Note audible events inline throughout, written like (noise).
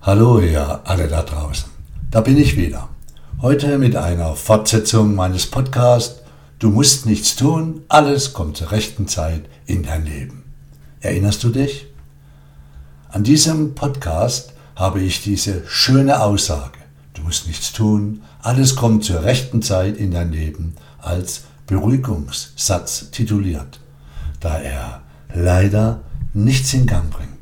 Hallo ihr alle da draußen. Da bin ich wieder. Heute mit einer Fortsetzung meines Podcasts Du musst nichts tun, alles kommt zur rechten Zeit in dein Leben. Erinnerst du dich? An diesem Podcast habe ich diese schöne Aussage, du musst nichts tun, alles kommt zur rechten Zeit in dein Leben, als Beruhigungssatz tituliert, da er leider nichts in Gang bringt.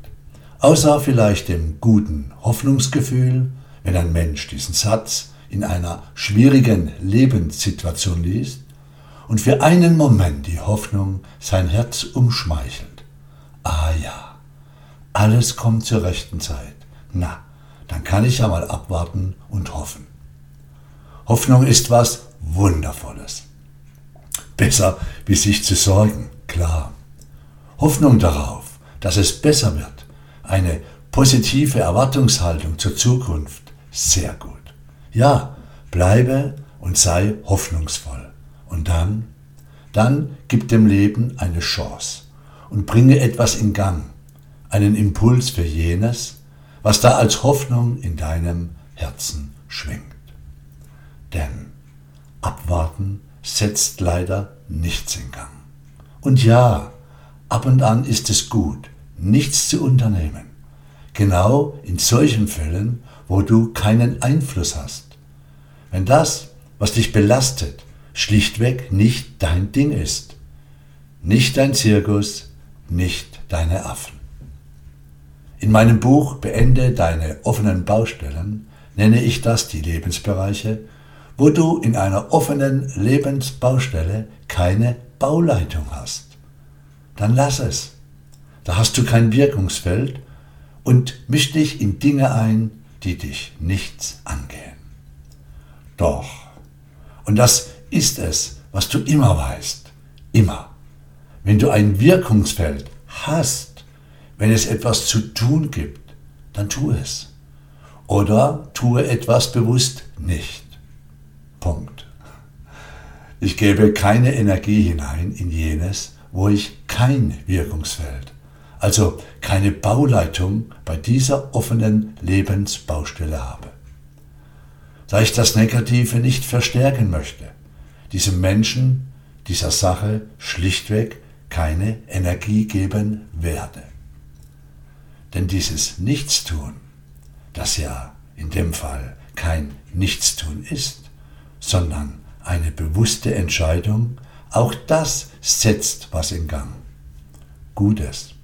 Außer vielleicht dem guten Hoffnungsgefühl, wenn ein Mensch diesen Satz in einer schwierigen Lebenssituation liest und für einen Moment die Hoffnung sein Herz umschmeichelt. Ah ja, alles kommt zur rechten Zeit. Na, dann kann ich ja mal abwarten und hoffen. Hoffnung ist was Wundervolles. Besser wie sich zu sorgen, klar. Hoffnung darauf, dass es besser wird, eine positive Erwartungshaltung zur Zukunft. Sehr gut. Ja, bleibe und sei hoffnungsvoll. Und dann, dann gib dem Leben eine Chance und bringe etwas in Gang, einen Impuls für jenes, was da als Hoffnung in deinem Herzen schwingt. Denn abwarten setzt leider nichts in Gang. Und ja, ab und an ist es gut, nichts zu unternehmen. Genau in solchen Fällen, wo du keinen Einfluss hast. Wenn das, was dich belastet, schlichtweg nicht dein Ding ist. Nicht dein Zirkus, nicht deine Affen. In meinem Buch Beende deine offenen Baustellen nenne ich das die Lebensbereiche, wo du in einer offenen Lebensbaustelle keine Bauleitung hast. Dann lass es. Da hast du kein Wirkungsfeld und misch dich in Dinge ein, die dich nichts angehen. Doch, und das ist es, was du immer weißt, immer, wenn du ein Wirkungsfeld hast, wenn es etwas zu tun gibt, dann tu es. Oder tue etwas bewusst nicht. Punkt. Ich gebe keine Energie hinein in jenes, wo ich kein Wirkungsfeld also keine Bauleitung bei dieser offenen Lebensbaustelle habe. Da ich das Negative nicht verstärken möchte, diesem Menschen, dieser Sache schlichtweg keine Energie geben werde. Denn dieses Nichtstun, das ja in dem Fall kein Nichtstun ist, sondern eine bewusste Entscheidung, auch das setzt was in Gang. Gutes.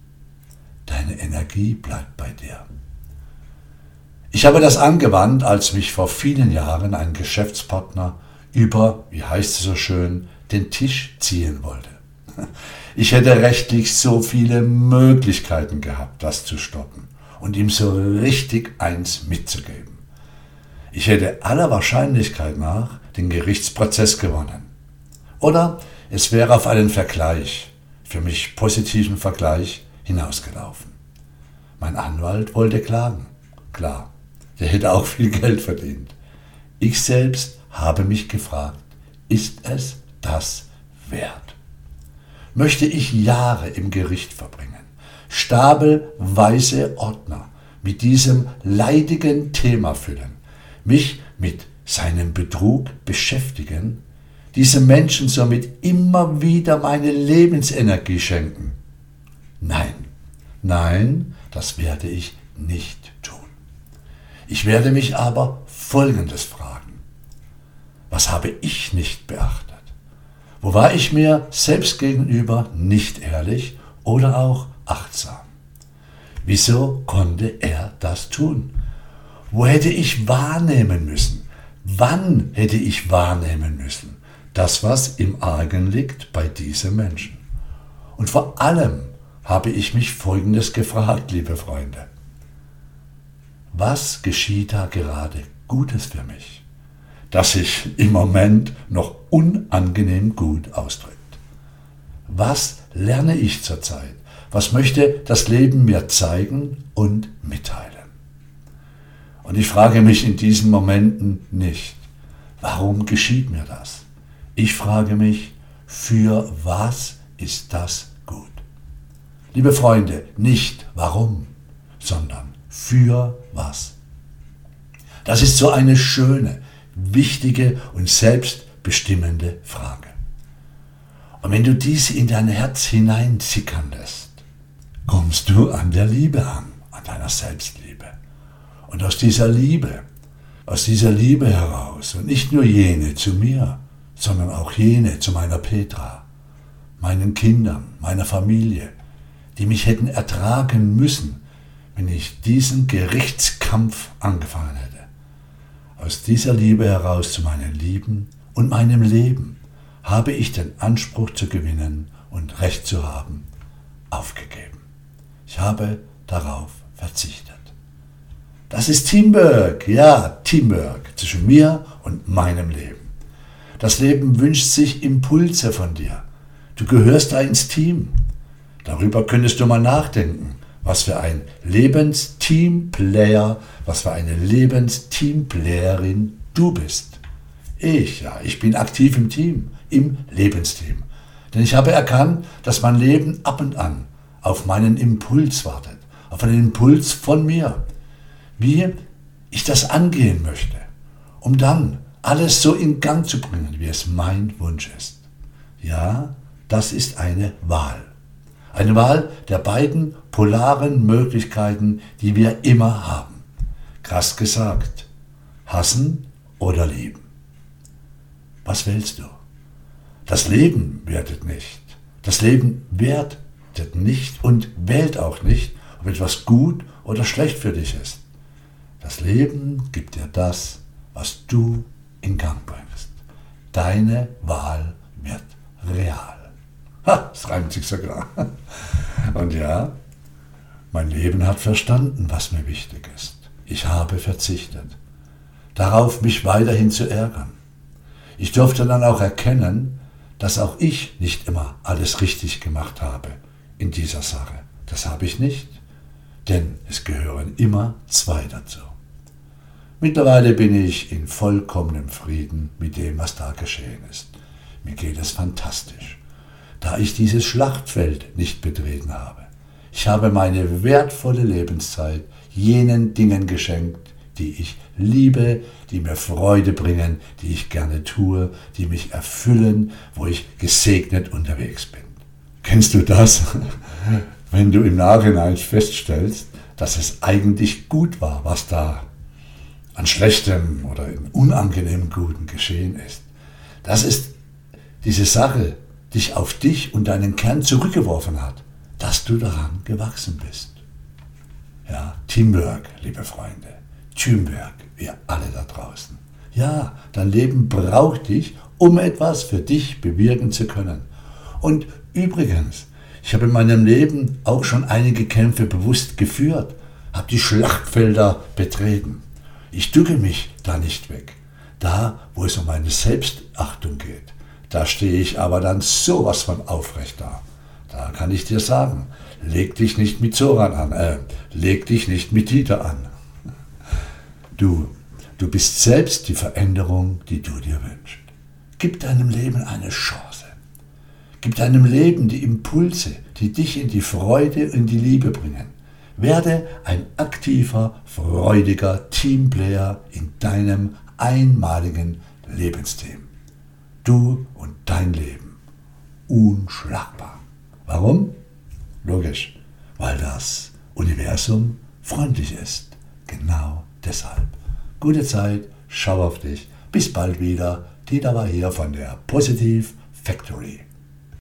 Deine Energie bleibt bei dir. Ich habe das angewandt, als mich vor vielen Jahren ein Geschäftspartner über, wie heißt es so schön, den Tisch ziehen wollte. Ich hätte rechtlich so viele Möglichkeiten gehabt, das zu stoppen und ihm so richtig eins mitzugeben. Ich hätte aller Wahrscheinlichkeit nach den Gerichtsprozess gewonnen. Oder es wäre auf einen Vergleich, für mich positiven Vergleich, hinausgelaufen. Mein Anwalt wollte klagen. Klar, der hätte auch viel Geld verdient. Ich selbst habe mich gefragt, ist es das wert? Möchte ich Jahre im Gericht verbringen, stapelweise Ordner mit diesem leidigen Thema füllen, mich mit seinem Betrug beschäftigen, diesem Menschen somit immer wieder meine Lebensenergie schenken? Nein, nein, das werde ich nicht tun. Ich werde mich aber Folgendes fragen. Was habe ich nicht beachtet? Wo war ich mir selbst gegenüber nicht ehrlich oder auch achtsam? Wieso konnte er das tun? Wo hätte ich wahrnehmen müssen? Wann hätte ich wahrnehmen müssen? Das, was im Argen liegt bei diesem Menschen. Und vor allem, habe ich mich Folgendes gefragt, liebe Freunde. Was geschieht da gerade Gutes für mich, das sich im Moment noch unangenehm gut ausdrückt? Was lerne ich zurzeit? Was möchte das Leben mir zeigen und mitteilen? Und ich frage mich in diesen Momenten nicht, warum geschieht mir das? Ich frage mich, für was ist das Liebe Freunde, nicht warum, sondern für was Das ist so eine schöne, wichtige und selbstbestimmende Frage. Und wenn du diese in dein Herz hineinzickern lässt, kommst du an der Liebe an, an deiner Selbstliebe. Und aus dieser Liebe, aus dieser Liebe heraus, und nicht nur jene zu mir, sondern auch jene zu meiner Petra, meinen Kindern, meiner Familie, die mich hätten ertragen müssen, wenn ich diesen Gerichtskampf angefangen hätte. Aus dieser Liebe heraus zu meinen Lieben und meinem Leben habe ich den Anspruch zu gewinnen und Recht zu haben aufgegeben. Ich habe darauf verzichtet. Das ist Teamwork, ja, Teamwork zwischen mir und meinem Leben. Das Leben wünscht sich Impulse von dir. Du gehörst da ins Team. Darüber könntest du mal nachdenken, was für ein Lebensteamplayer, was für eine Lebensteamplayerin du bist. Ich, ja, ich bin aktiv im Team, im Lebensteam. Denn ich habe erkannt, dass mein Leben ab und an auf meinen Impuls wartet, auf einen Impuls von mir, wie ich das angehen möchte, um dann alles so in Gang zu bringen, wie es mein Wunsch ist. Ja, das ist eine Wahl. Eine Wahl der beiden polaren Möglichkeiten, die wir immer haben. Krass gesagt, hassen oder lieben. Was willst du? Das Leben wertet nicht. Das Leben wertet nicht und wählt auch nicht, ob etwas gut oder schlecht für dich ist. Das Leben gibt dir das, was du in Gang bringst. Deine Wahl wird real. Ha, das reimt sich sogar. Und ja, mein Leben hat verstanden, was mir wichtig ist. Ich habe verzichtet. Darauf, mich weiterhin zu ärgern. Ich durfte dann auch erkennen, dass auch ich nicht immer alles richtig gemacht habe in dieser Sache. Das habe ich nicht, denn es gehören immer zwei dazu. Mittlerweile bin ich in vollkommenem Frieden mit dem, was da geschehen ist. Mir geht es fantastisch, da ich dieses Schlachtfeld nicht betreten habe. Ich habe meine wertvolle Lebenszeit jenen Dingen geschenkt, die ich liebe, die mir Freude bringen, die ich gerne tue, die mich erfüllen, wo ich gesegnet unterwegs bin. Kennst du das? (laughs) Wenn du im Nachhinein feststellst, dass es eigentlich gut war, was da an schlechtem oder unangenehmem Guten geschehen ist. Das ist diese Sache, dich auf dich und deinen Kern zurückgeworfen hat, dass du daran gewachsen bist. Ja, Teamwork, liebe Freunde. Teamwork, wir alle da draußen. Ja, dein Leben braucht dich, um etwas für dich bewirken zu können. Und übrigens, ich habe in meinem Leben auch schon einige Kämpfe bewusst geführt, habe die Schlachtfelder betreten. Ich ducke mich da nicht weg. Da, wo es um meine Selbstachtung geht, da stehe ich aber dann sowas von aufrecht da. Da kann ich dir sagen, leg dich nicht mit Zoran an, äh, leg dich nicht mit Dieter an. Du, du bist selbst die Veränderung, die du dir wünschst. Gib deinem Leben eine Chance. Gib deinem Leben die Impulse, die dich in die Freude und die Liebe bringen. Werde ein aktiver, freudiger Teamplayer in deinem einmaligen Lebensteam. Du dein Leben. Unschlagbar. Warum? Logisch, weil das Universum freundlich ist. Genau deshalb. Gute Zeit, schau auf dich. Bis bald wieder. Dieter war hier von der Positive Factory.